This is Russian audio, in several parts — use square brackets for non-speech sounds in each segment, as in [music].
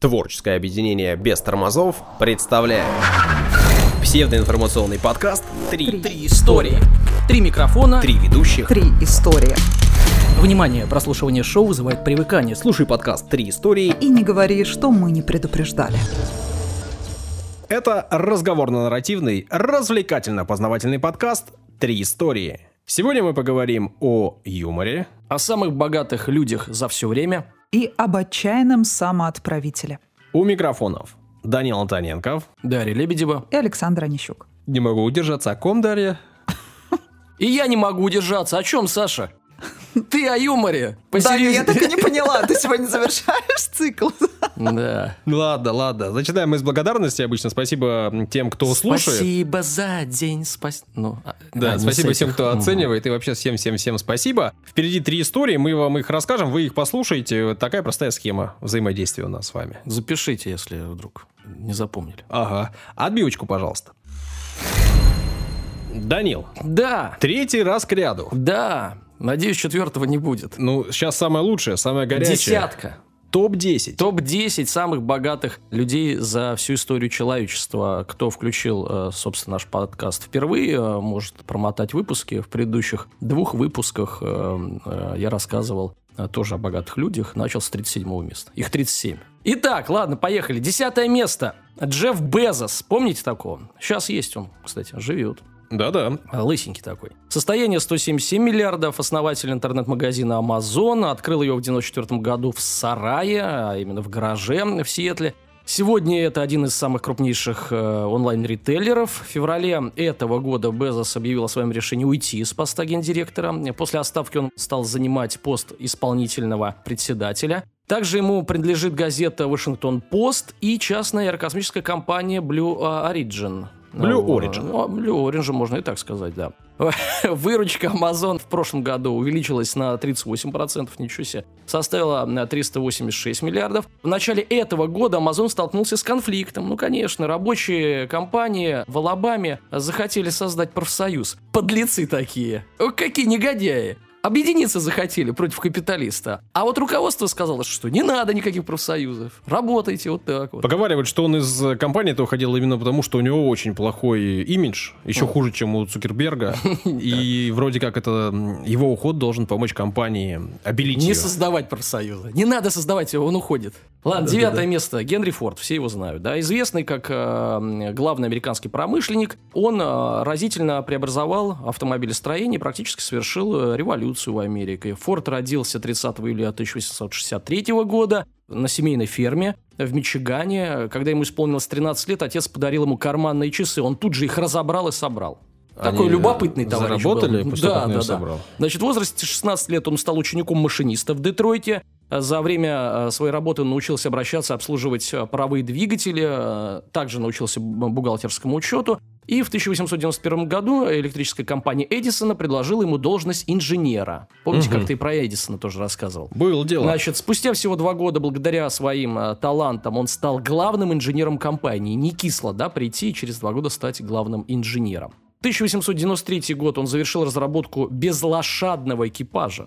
Творческое объединение без тормозов представляет псевдоинформационный подкаст «Три, Три истории. Три микрофона. Три ведущих». Три истории. Внимание, прослушивание шоу вызывает привыкание. Слушай подкаст «Три истории». И не говори, что мы не предупреждали. Это разговорно-нарративный, развлекательно-познавательный подкаст «Три истории». Сегодня мы поговорим о юморе, О самых богатых людях за все время. И об отчаянном самоотправителе. у микрофонов Данил Антоненков. Дарья Лебедева. И Александр Онищук. Не могу удержаться, о ком, Дарья? [laughs] И я не могу удержаться. О чем, Саша? Ты о юморе. Да, Посерьез- я так и не поняла, ты сегодня завершаешь цикл. Да. Ну Ладно, ладно. Начинаем мы с благодарности обычно. Спасибо тем, кто слушает. Спасибо за день. Спас... Ну, а- Да, а, спасибо всем, кто оценивает, и вообще всем-всем-всем спасибо. Впереди три истории, мы вам их расскажем, вы их послушаете. Вот такая простая схема взаимодействия у нас с вами. Запишите, если вдруг не запомнили. Ага. Отбивочку, пожалуйста. Данил, Да, третий раз к ряду. да. Надеюсь, четвертого не будет. Ну, сейчас самое лучшее, самое горячее. Десятка. Топ-10. Топ-10 самых богатых людей за всю историю человечества. Кто включил, э, собственно, наш подкаст впервые, э, может промотать выпуски. В предыдущих двух выпусках э, я рассказывал тоже о богатых людях. Начал с 37 места. Их 37. Итак, ладно, поехали. Десятое место. Джефф Безос. Помните такого? Сейчас есть он, кстати, живет. Да-да. Лысенький такой. Состояние 177 миллиардов. Основатель интернет-магазина Amazon. Открыл его в 94 году в сарае, а именно в гараже в Сиэтле. Сегодня это один из самых крупнейших э, онлайн-ритейлеров. В феврале этого года Безос объявил о своем решении уйти с поста гендиректора. После отставки он стал занимать пост исполнительного председателя. Также ему принадлежит газета «Вашингтон-Пост» и частная аэрокосмическая компания Blue Origin. Blue Origin. Blue Origin можно и так сказать, да. [laughs] Выручка Amazon в прошлом году увеличилась на 38%, ничего себе, составила на 386 миллиардов. В начале этого года Amazon столкнулся с конфликтом. Ну, конечно, рабочие компании в Алабаме захотели создать профсоюз. Подлецы такие. О, какие негодяи. Объединиться захотели против капиталиста. А вот руководство сказало, что не надо никаких профсоюзов. Работайте вот так вот. Поговаривают, что он из компании-то уходил именно потому, что у него очень плохой имидж, еще хуже, чем у Цукерберга. [laughs] И вроде как это его уход должен помочь компании обелить Не создавать профсоюза. Не надо создавать его, он уходит. Ладно, девятое место. Генри Форд, все его знают. Да, известный как э, главный американский промышленник. Он э, разительно преобразовал автомобилестроение практически совершил э, революцию в Америке. Форд родился 30 июля 1863 года на семейной ферме в Мичигане. Когда ему исполнилось 13 лет, отец подарил ему карманные часы. Он тут же их разобрал и собрал. Такой Они, любопытный товарищ заработали был. после да, да, да. собрал? Значит, в возрасте 16 лет он стал учеником машиниста в Детройте. За время э, своей работы он научился обращаться, обслуживать э, паровые двигатели, э, также научился бухгалтерскому учету. И в 1891 году электрическая компания Эдисона предложила ему должность инженера. Помните, как ты про Эдисона тоже рассказывал? Было дело. Значит, спустя всего два года, благодаря своим э, талантам, он стал главным инженером компании. Не кисло, да, прийти и через два года стать главным инженером. 1893 год он завершил разработку безлошадного экипажа.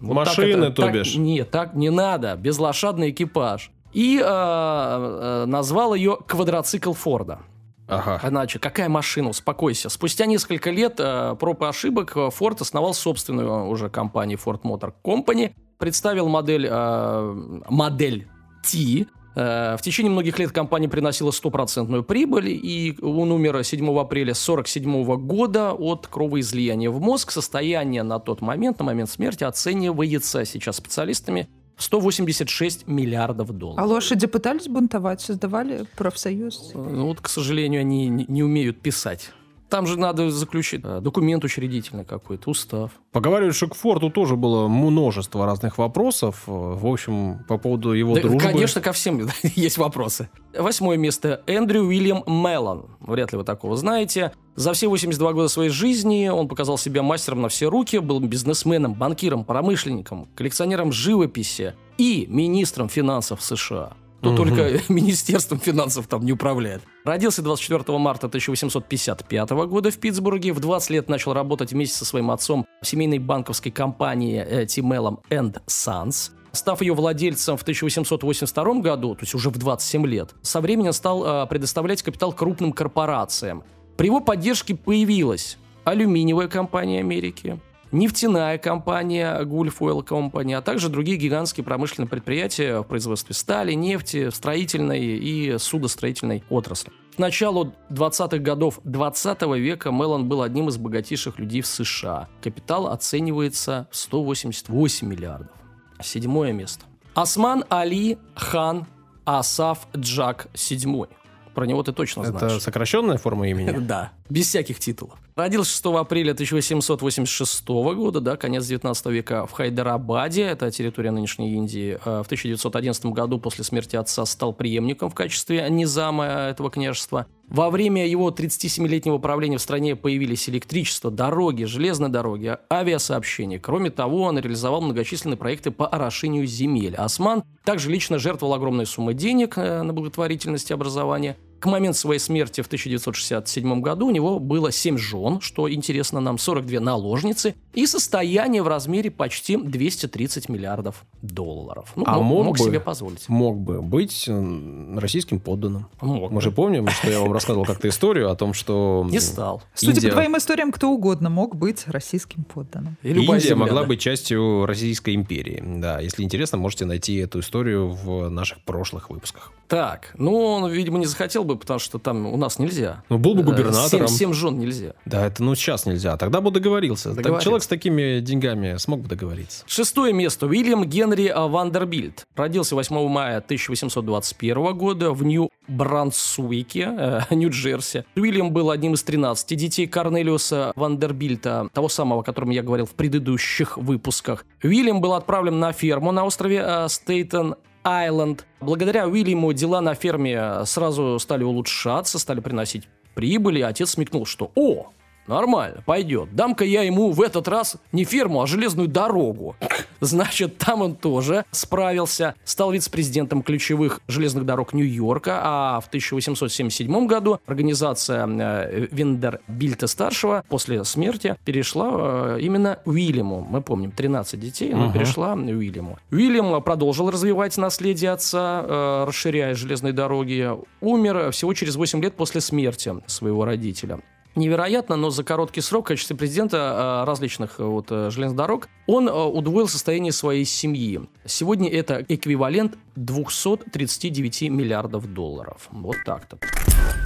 так Машины, это- то так- бишь. Нет, так не надо. Безлошадный экипаж. И э, э, назвал ее квадроцикл Форда. Ага. Иначе, какая машина? Успокойся. Спустя несколько лет э, проб и ошибок э, Ford основал собственную уже компанию Ford Motor Company, представил модель, э, модель T. Э, в течение многих лет компания приносила стопроцентную прибыль, и он умер 7 апреля 1947 года от кровоизлияния в мозг. Состояние на тот момент, на момент смерти, оценивается сейчас специалистами 186 миллиардов долларов. А лошади пытались бунтовать, создавали профсоюз? Ну, вот, к сожалению, они не, не умеют писать. Там же надо заключить э, документ учредительный какой-то, устав. Поговаривают, что к Форду тоже было множество разных вопросов. Э, В общем, по поводу его Да, дружбы. конечно, ко всем [laughs] есть вопросы. Восьмое место. Эндрю Уильям Меллон. Вряд ли вы такого знаете. За все 82 года своей жизни он показал себя мастером на все руки, был бизнесменом, банкиром, промышленником, коллекционером живописи и министром финансов США. То Мгм. только [laughs] Министерством финансов там не управляет. Родился 24 марта 1855 года в Питтсбурге. В 20 лет начал работать вместе со своим отцом в семейной банковской компании э, Тимелом Sons. став ее владельцем в 1882 году, то есть уже в 27 лет, со временем стал э, предоставлять капитал крупным корпорациям. При его поддержке появилась алюминиевая компания Америки, нефтяная компания Gulf Oil Company, а также другие гигантские промышленные предприятия в производстве стали, нефти, строительной и судостроительной отрасли. К началу 20-х годов 20 -го века Меллон был одним из богатейших людей в США. Капитал оценивается в 188 миллиардов. Седьмое место. Осман Али Хан Асаф Джак седьмой. Про него ты точно знаешь. Это сокращенная форма имени? [laughs] Да, без всяких титулов. Родился 6 апреля 1886 года, да, конец 19 века, в Хайдарабаде, это территория нынешней Индии. Э, в 1911 году после смерти отца стал преемником в качестве низама этого княжества. Во время его 37-летнего правления в стране появились электричество, дороги, железные дороги, авиасообщение. Кроме того, он реализовал многочисленные проекты по орошению земель. Осман также лично жертвовал огромные суммы денег э, на благотворительность и образование. К моменту своей смерти в 1967 году у него было 7 жен, что интересно нам, 42 наложницы, и состояние в размере почти 230 миллиардов долларов. Ну, а мог, мог, мог бы, себе позволить. Мог бы быть э, российским подданным. Мог Мы бы. же помним, что я вам рассказывал как-то историю о том, что... Не стал. Судя Индия- по твоим историям, кто угодно мог быть российским подданным. И Индия земля, могла да. быть частью Российской империи. Да, если интересно, можете найти эту историю в наших прошлых выпусках. Так, ну он, видимо, не захотел бы, потому что там у нас нельзя. Ну, был бы Э, губернатором. Семь, семь жен нельзя. Да, это ну сейчас нельзя. Тогда бы договорился. Так Договорился. человек с такими деньгами смог бы договориться. Шестое место. Уильям Генри а, Вандербильт. Родился 8 мая 1821 года в Нью-Брансуике, э, [laughs] Нью-Джерси. Уильям был одним из 13 детей Корнелиуса Вандербильта, того самого, о котором я говорил в предыдущих выпусках. Уильям был отправлен на ферму на острове э, Стейтен Айленд. Благодаря Уильяму дела на ферме сразу стали улучшаться, стали приносить прибыли, отец смекнул, что «О, Нормально, пойдет. Дам-ка я ему в этот раз не ферму, а железную дорогу. [laughs] Значит, там он тоже справился. Стал вице-президентом ключевых железных дорог Нью-Йорка, а в 1877 году организация э, Виндербильта-старшего после смерти перешла э, именно Уильяму. Мы помним, 13 детей, но Ага. перешла Уильяму. Уильям продолжил развивать наследие отца, э, расширяя железные дороги. Умер всего через 8 лет после смерти своего родителя. Невероятно, но за короткий срок в качестве президента э, различных э, вот, э, железных дорог он удвоил состояние своей семьи. Сегодня это эквивалент 239 миллиардов долларов. Вот так-то.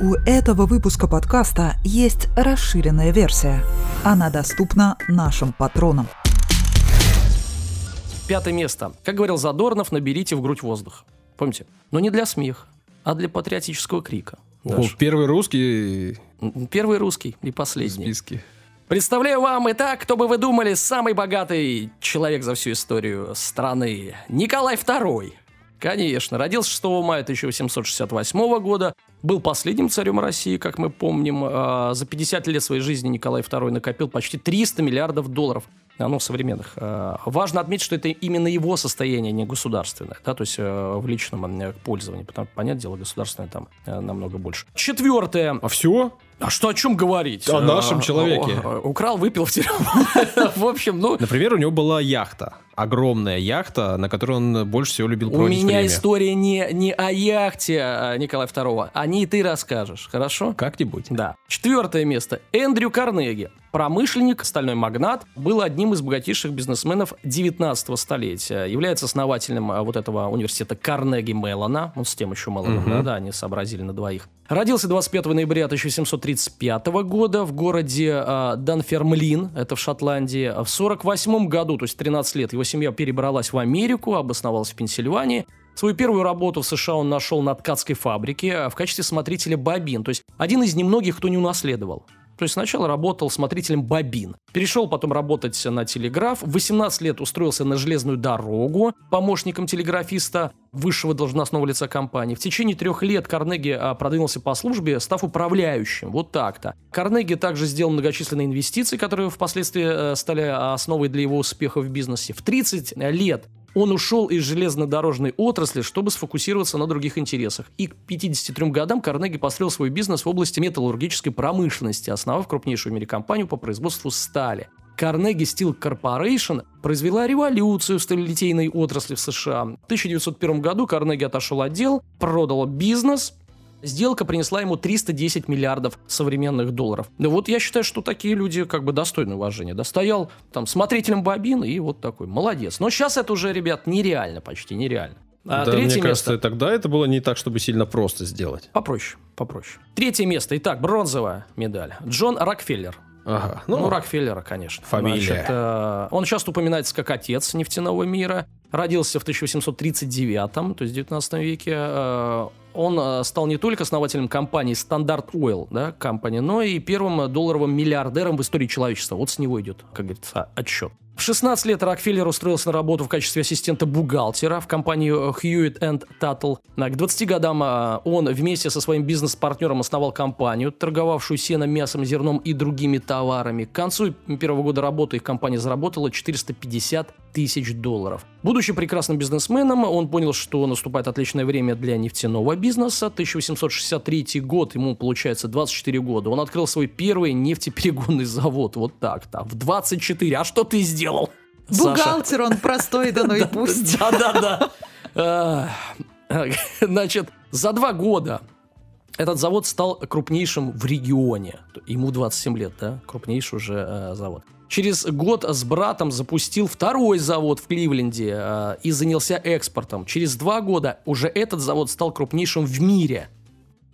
У этого выпуска подкаста есть расширенная версия. Она доступна нашим патронам. Пятое место. Как говорил Задорнов, наберите в грудь воздух. Помните? Но не для смеха, а для патриотического крика. О, первый русский Первый русский и в последний. списке. Представляю вам, итак, кто бы вы думали, самый богатый человек за всю историю страны. Николай II. Конечно, родился 6 мая 1868 года, был последним царем России, как мы помним. А, За 50 лет своей жизни Николай II накопил почти 300 миллиардов долларов. А, Ну, современных. А, Важно отметить, что это именно его состояние, не государственное, да, то есть э, в личном э, пользовании. Потому, понятное дело, государственное там э, намного больше. Четвертое. А все? А что о чем говорить? О нашем человеке. Украл, выпил в тюрьму. [laughs] В общем, ну, Например, у него была яхта. Огромная яхта, на которой он больше всего любил у проводить меня время. история не, не о яхте а, Николая II. О ней ты расскажешь, хорошо? Как-нибудь. Да. Четвертое место. Эндрю Карнеги. Промышленник, стальной магнат, был одним из богатейших бизнесменов 19 столетия. Является основателем а, вот этого университета Карнеги Меллона. Он с тем еще Меллоном, Мгм. да, да, они сообразили на двоих. Родился 25 ноября 1735 года в городе а, Данфермлин, это в Шотландии. В 48 году, то есть 13 лет, его семья перебралась в Америку, обосновалась в Пенсильвании. Свою первую работу в США он нашел на ткацкой фабрике а, в качестве смотрителя бобин. То есть один из немногих, кто не унаследовал. То есть сначала работал смотрителем бобин. Перешел потом работать на телеграф. В 18 лет устроился на железную дорогу помощником телеграфиста высшего должностного лица компании. В течение трех лет Карнеги а, продвинулся по службе, став управляющим. Вот так-то. Карнеги также сделал многочисленные инвестиции, которые впоследствии э, стали основой для его успеха в бизнесе. В 30 лет он ушел из железнодорожной отрасли, чтобы сфокусироваться на других интересах. И к 53 годам Карнеги построил свой бизнес в области металлургической промышленности, основав крупнейшую в мире компанию по производству стали. Carnegie Steel Corporation произвела революцию в сталелитейной отрасли в США. В 1901 году Карнеги отошел от дел, продал бизнес, Сделка принесла ему 310 миллиардов современных долларов. Да вот я считаю, что такие люди как бы достойны уважения. Да стоял там смотрителем бобин и вот такой, молодец. Но сейчас это уже, ребят, нереально почти, нереально. А да, третье мне место... кажется, тогда это было не так, чтобы сильно просто сделать. Попроще, попроще. Третье место. Итак, бронзовая медаль. Джон Рокфеллер. Ага. Ну, ну Рокфеллера, конечно. Фамилия. Значит, э, он часто упоминается как отец нефтяного мира. Родился в 1839, то есть в 19 веке. Э, он э, стал не только основателем компании Standard Oil, да, компания, но и первым долларовым миллиардером в истории человечества. Вот с него идет, как говорится, отчет. В 16 лет Рокфеллер устроился на работу в качестве ассистента бухгалтера в компанию Hewitt Tuttle. К 20 годам а, он вместе со своим бизнес-партнером основал компанию, торговавшую сеном, мясом, зерном и другими товарами. К концу первого года работы их компания заработала 450 тысяч долларов. Будучи прекрасным бизнесменом, он понял, что наступает отличное время для нефтяного бизнеса. 1863 год, ему получается 24 года. Он открыл свой первый нефтеперегонный завод. Вот так-то. В 24. А что ты сделал? Бухгалтер он простой, да ну и [laughs] пусть. Да-да-да. А, значит, за два года этот завод стал крупнейшим в регионе. Ему 27 лет, да? Крупнейший уже э, завод. Через год с братом запустил второй завод в Кливленде э, и занялся экспортом. Через два года уже этот завод стал крупнейшим в мире.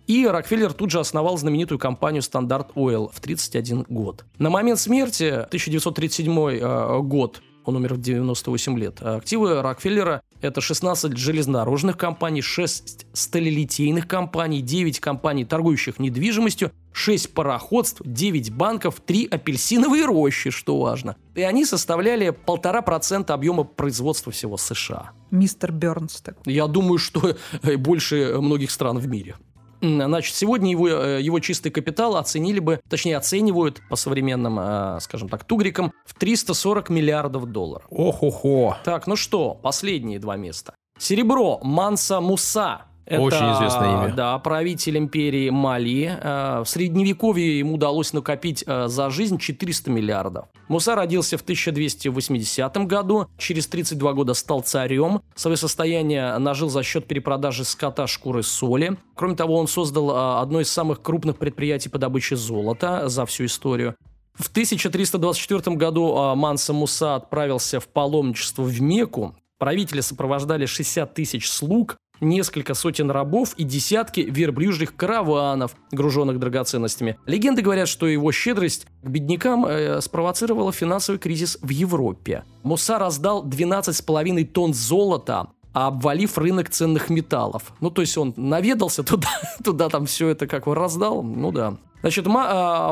И Рокфеллер тут же основал знаменитую компанию Standard Oil в 31 год. На момент смерти, 1937 э, год, он умер в 98 лет. Активы Рокфеллера – это 16 железнодорожных компаний, 6 сталелитейных компаний, 9 компаний, торгующих недвижимостью, 6 пароходств, 9 банков, 3 апельсиновые рощи, что важно. И они составляли полтора процента объема производства всего США. Мистер Бернс. Я думаю, что больше многих стран в мире. Значит, сегодня его, э, его чистый капитал оценили бы, точнее, оценивают по современным, э, скажем так, тугрикам в 340 миллиардов долларов. Ох-охо. Так, ну что, последние два места. Серебро Манса Муса это, Очень известное имя. Да, правитель империи Мали. Э, в средневековье ему удалось накопить э, за жизнь 400 миллиардов. Муса родился в 1280 году, через 32 года стал царем. Свое состояние нажил за счет перепродажи скота, шкуры, соли. Кроме того, он создал э, одно из самых крупных предприятий по добыче золота за всю историю. В 1324 году Манса Муса отправился в паломничество в Мекку. Правители сопровождали 60 тысяч слуг, несколько сотен рабов и десятки верблюжьих караванов, груженных драгоценностями. Легенды говорят, что его щедрость к беднякам э, спровоцировала финансовый кризис в Европе. Муса раздал 12,5 тонн золота, обвалив рынок ценных металлов. Ну, то есть он наведался туда, [laughs] туда там все это как бы раздал, ну да. Значит, э,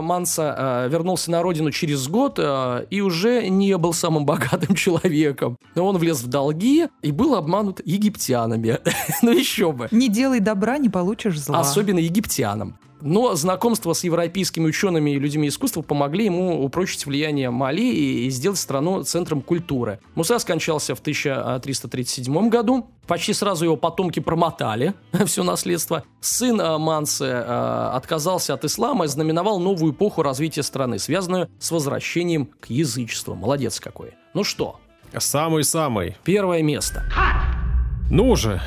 Манса э, вернулся на родину через год э, и уже не был самым [laughs] богатым человеком. Он влез в долги и был обманут египтянами. [laughs] ну еще бы. Не делай добра, не получишь зла. Особенно египтянам. Но знакомство с европейскими учеными и людьми искусства помогли ему упрочить влияние Мали и, сделать страну центром культуры. Муса скончался в 1337 году. Почти сразу его потомки промотали [laughs] все наследство. Сын э, Мансы э, отказался от ислама и знаменовал новую эпоху развития страны, связанную с возвращением к язычеству. Молодец какой. Ну что? Самый-самый. Первое место. Ну же.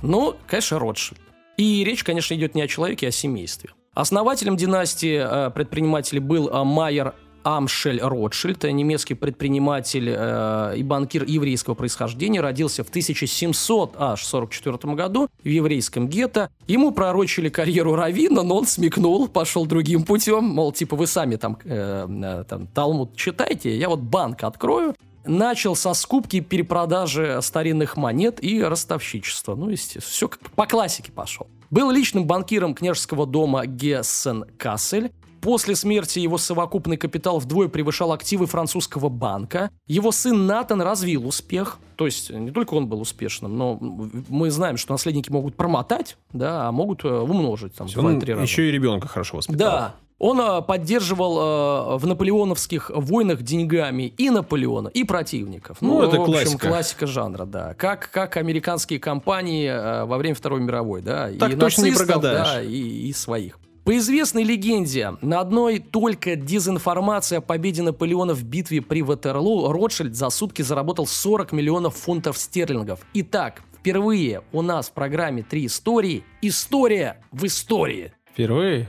Ну, конечно, Ротшильд. И речь, конечно, идет не о человеке, а о семействе. Основателем династии э, предпринимателей был э, Майер Амшель Ротшильд, немецкий предприниматель э, и банкир еврейского происхождения, родился в 1744 году в еврейском гетто. Ему пророчили карьеру равина, но он смекнул, пошел другим путем, мол, типа вы сами там, э, там Талмуд читайте, я вот банк открою. Начал со скупки перепродажи старинных монет и ростовщичества. Ну, естественно, все как по классике пошел. Был личным банкиром княжеского дома Гессен-Кассель. После смерти его совокупный капитал вдвое превышал активы французского банка. Его сын Натан развил успех. То есть не только он был успешным, но мы знаем, что наследники могут промотать, да, а могут э, умножить там, он еще и ребенка хорошо воспитал. Да, он э, поддерживал э, в наполеоновских войнах деньгами и Наполеона, и противников. Ну, ну это в общем, классика. классика жанра, да. Как, как американские компании э, во время Второй мировой, да. Так и точно нацистов, не прогадаешь. Да, и, и своих. По известной легенде, на одной только дезинформации о победе Наполеона в битве при Ватерлоо Ротшильд за сутки заработал 40 миллионов фунтов стерлингов. Итак, впервые у нас в программе «Три истории» история в истории. Впервые?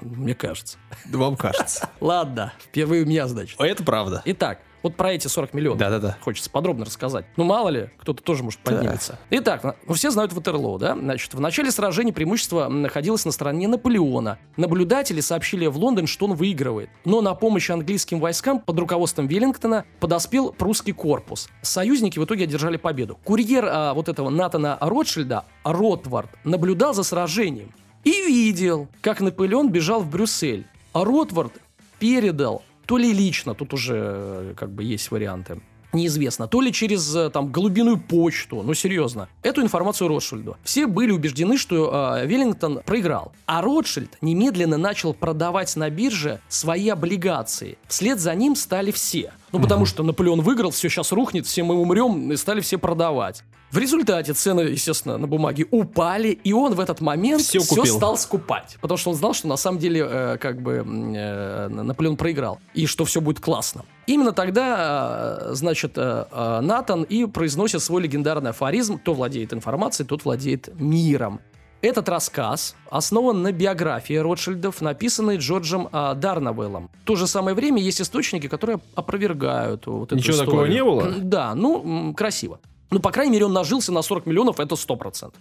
Мне кажется. Вам кажется. [laughs] Ладно, впервые у меня, значит. Это правда. Итак, вот про эти 40 миллионов. Да-да-да. Хочется подробно рассказать. Ну, мало ли, кто-то тоже может поднимется. Итак, на- ну, все знают Ватерлоо, да? Значит, в начале сражения преимущество находилось на стороне Наполеона. Наблюдатели сообщили в Лондон, что он выигрывает. Но на помощь английским войскам под руководством Веллингтона подоспел прусский корпус. Союзники в итоге одержали победу. Курьер а, вот этого Натана Ротшильда, Ротвард, наблюдал за сражением и видел, как Наполеон бежал в Брюссель. А Ротвард передал то ли лично, тут уже э, как бы есть варианты, неизвестно, то ли через э, там голубиную почту, ну серьезно, эту информацию Ротшильду. Все были убеждены, что э, Веллингтон проиграл, а Ротшильд немедленно начал продавать на бирже свои облигации. Вслед за ним стали все. Ну, потому что Наполеон выиграл, все сейчас рухнет, все мы умрем, и стали все продавать. В результате цены, естественно, на бумаге упали, и он в этот момент все купил. стал скупать. Потому что он знал, что на самом деле э, как бы э, Наполеон проиграл. И что все будет классно. Именно тогда, э, значит, э, э, Натан и произносит свой легендарный афоризм «Кто владеет информацией, тот владеет миром». Этот рассказ основан на биографии Ротшильдов, написанной Джорджем а, Дарнавеллом. В то же самое время есть источники, которые опровергают вот эту Ничего историю. такого не было? Да, ну, красиво. Ну, по крайней мере, он нажился на 40 миллионов, это 100%.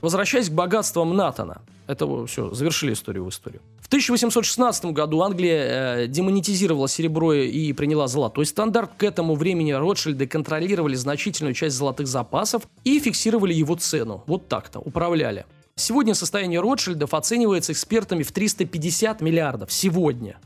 Возвращаясь к богатствам Натана. Это все, завершили историю в историю. В 1816 году Англия э, демонетизировала серебро и приняла золотой стандарт. К этому времени Ротшильды контролировали значительную часть золотых запасов и фиксировали его цену. Вот так-то, управляли. Сегодня состояние Ротшильдов оценивается экспертами в 350 миллиардов. Сегодня.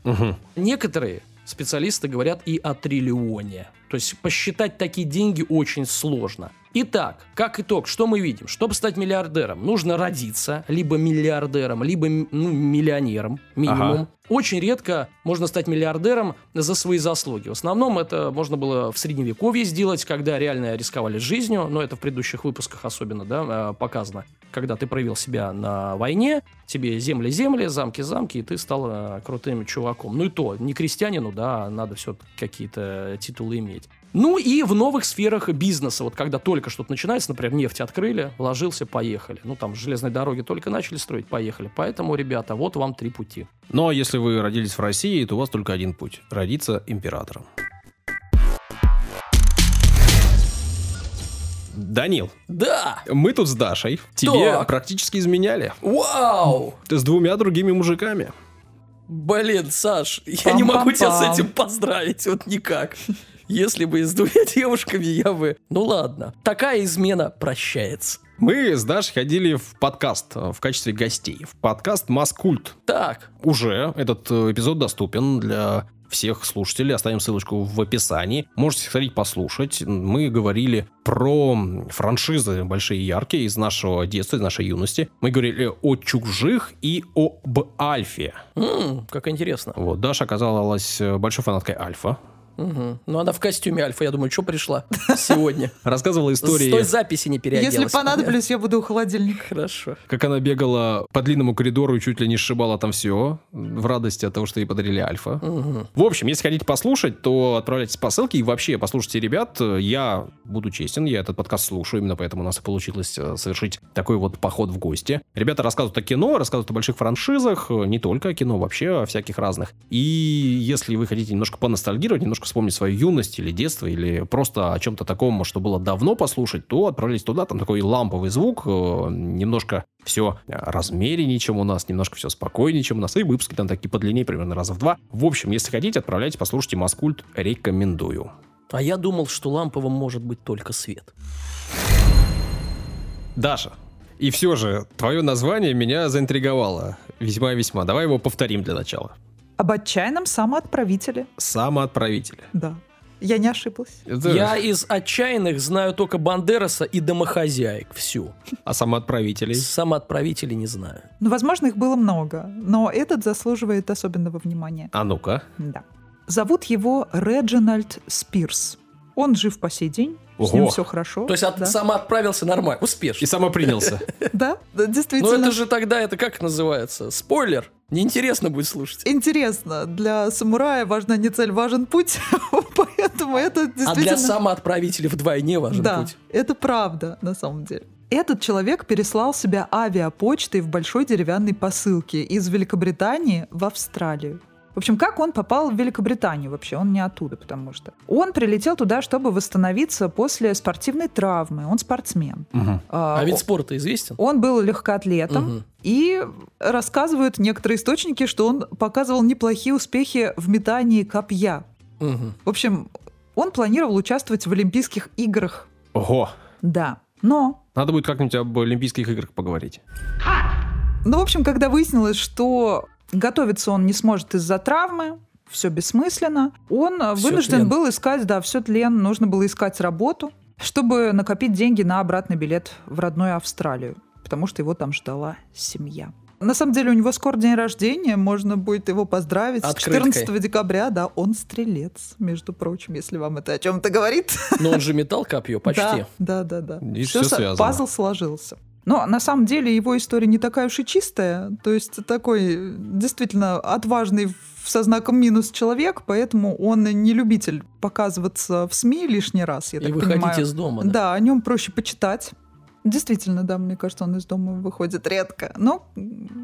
Некоторые специалисты говорят и о триллионе. То есть посчитать такие деньги очень сложно. Итак, как итог, что мы видим? Чтобы стать миллиардером, нужно родиться либо миллиардером, либо ну, миллионером, минимум. Ага. Очень редко можно стать миллиардером за свои заслуги. В основном это можно было в средневековье сделать, когда реально рисковали жизнью, но это в предыдущих выпусках особенно да, э, показано. Когда ты проявил себя на войне, тебе земли-земли, замки-замки, и ты стал э, крутым чуваком. Ну и то, не крестьянину, да, надо все какие-то титулы иметь. Ну и в новых сферах бизнеса, вот когда только что-то начинается, например, нефть открыли, вложился, поехали. Ну там железные дороги только начали строить, поехали. Поэтому, ребята, вот вам три пути. Ну, а если вы родились в России, то у вас только один путь – родиться императором. Данил, Да! мы тут с Дашей тебе Так. практически изменяли. Вау! Ты с двумя другими мужиками. Блин, Саш, я не могу тебя с Пам-пам-пам. этим поздравить, вот никак. Если бы с двумя [laughs] девушками я бы... Ну ладно, такая измена прощается. Мы с Дашей ходили в подкаст э, в качестве гостей. В подкаст «Маскульт». Так, Уже этот э, эпизод доступен для всех слушателей. Оставим ссылочку в описании. Можете сходить послушать. Мы говорили про франшизы большие и яркие из нашего детства, из нашей юности. Мы говорили о чужих и об Альфе. м, как интересно. Вот, Даша оказалась большой фанаткой Альфа. Мгм. Ну она в костюме Альфа, я думаю, что пришла [laughs] сегодня? Рассказывала С той истории, записи не переоделась. Если понадоблюсь, я буду у холодильника. Хорошо. как она бегала по длинному коридору и чуть ли не сшибала там все в радости от того, что ей подарили Альфа. В общем, если хотите послушать, то отправляйтесь по ссылке и вообще послушайте ребят. Я буду честен, я этот подкаст слушаю, именно поэтому у нас и получилось э, совершить такой вот поход в гости. Ребята рассказывают о кино, рассказывают о больших франшизах, э, не только о кино, вообще о всяких разных. И если вы хотите немножко поностальгировать, немножко вспомнить свою юность или детство, или просто о чем-то таком, что было давно послушать, то отправляйтесь туда, там такой ламповый звук, э, немножко все размереннее, чем у нас, немножко все спокойнее, чем у нас, и выпуски там такие подлиннее, примерно раза в два. В общем, если хотите, отправляйте, послушайте Маскульт, рекомендую. А я думал, что ламповым может быть только свет. Даша, и все же, твое название меня заинтриговало весьма и весьма. Давай его повторим для начала. Об отчаянном самоотправителе. Самоотправитель. Да. Я не ошиблась. Это- Я из отчаянных знаю только Бандераса и домохозяек. Всю. А самоотправителей? Самоотправителей не знаю. Ну, возможно, их было много, но этот заслуживает особенного внимания. А ну-ка. Да. Зовут его Реджинальд Спирс. Он жив по сей день. С ним Ого. все хорошо. То есть от, да. сам отправился нормально, И успешно. самопринялся. [laughs] Да, да, Но действительно. это же тогда, это как называется? Спойлер. Неинтересно будет слушать. Интересно, для самурая важна не цель, важен путь, [laughs] поэтому это А для действительно... самоотправителя вдвойне важен да, путь. это правда, на самом деле. Этот человек переслал себя авиапочтой в большой деревянной посылке из Великобритании в Австралию. В общем, как он попал в Великобританию вообще? Он не оттуда, потому что... Он прилетел туда, чтобы восстановиться после спортивной травмы. Он спортсмен. Мгм. А, А вид спорта известен? Он был легкоатлетом. Мгм. И рассказывают некоторые источники, что он показывал неплохие успехи в метании копья. Мгм. В общем, он планировал участвовать в Олимпийских играх. Ого. Да. Но, Надо будет как-нибудь об Олимпийских играх поговорить. ну, в общем, когда выяснилось, что готовиться он не сможет из-за травмы, все бессмысленно, он э, Всё вынужден тлен. был искать, да, все тлен, нужно было искать работу, чтобы накопить деньги на обратный билет в родную Австралию, потому что его там ждала семья. На самом деле у него скоро день рождения, можно будет его поздравить. Открыткой. 14 декабря, да, он стрелец, между прочим, если вам это о чем-то говорит. Но он же метал копье почти. [laughs] Да, да, да. да. Всё всё со- связано. Пазл сложился. Но на самом деле его история не такая уж и чистая. То есть такой э, действительно отважный в- со знаком минус человек, поэтому он не любитель показываться в СМИ лишний раз, я И так выходить понимаю. из дома. да. Да, о нем проще почитать. Действительно, да, мне кажется, он из дома выходит редко. Но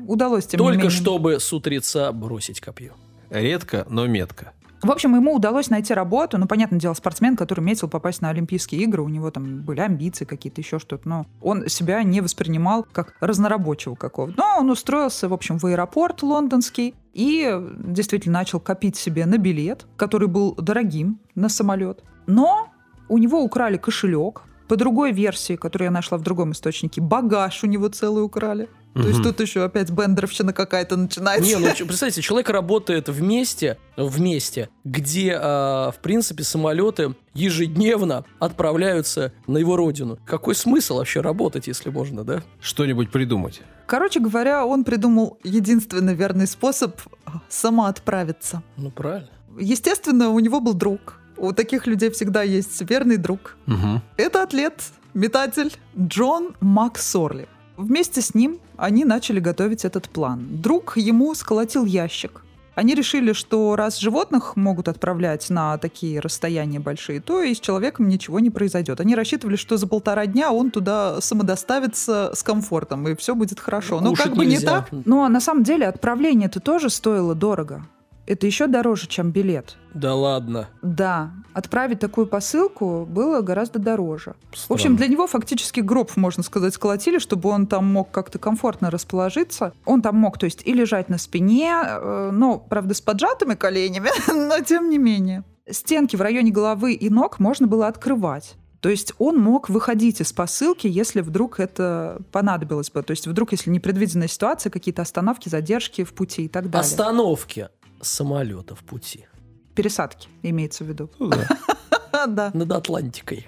удалось, тем не Только менее. чтобы с утреца бросить копье. Редко, но метко. В общем, ему удалось найти работу. Ну, понятное дело, спортсмен, который метил попасть на Олимпийские игры, у него там были амбиции какие-то, еще что-то. Но он себя не воспринимал как разнорабочего какого-то. Но он устроился, в общем, в аэропорт лондонский и действительно начал копить себе на билет, который был дорогим, на самолет. Но у него украли кошелек. По другой версии, которую я нашла в другом источнике, багаж у него целый украли. То есть тут еще опять бендеровщина какая-то начинается. Не, ну представьте, человек работает вместе, вместе, где, а, в принципе, самолеты ежедневно отправляются на его родину. Какой смысл вообще работать, если можно, да? Что-нибудь придумать. Короче говоря, он придумал единственный верный способ самоотправиться. Ну, правильно. Естественно, у него был друг. У таких людей всегда есть верный друг. Мгм. Это атлет, метатель Джон Максорли. Вместе с ним они начали готовить этот план. Друг ему сколотил ящик. Они решили, что раз животных могут отправлять на такие расстояния большие, то и с человеком ничего не произойдет. Они рассчитывали, что за полтора дня он туда самодоставится с комфортом, и все будет хорошо. Но Кушать как бы не нельзя. так. Но на самом деле отправление-то тоже стоило дорого. Это еще дороже, чем билет. Да ладно. Да, отправить такую посылку было гораздо дороже. В Странно. общем, для него фактически гроб, можно сказать, сколотили, чтобы он там мог как-то комфортно расположиться. Он там мог, то есть, и лежать на спине, э, но, правда, с поджатыми коленями, [laughs] но тем не менее. Стенки в районе головы и ног можно было открывать. То есть он мог выходить из посылки, если вдруг это понадобилось бы. То есть вдруг, если непредвиденная ситуация, какие-то остановки, задержки в пути и так далее. Остановки самолета в пути Пересадки имеется в виду. Ну да. [laughs] Да. над Атлантикой.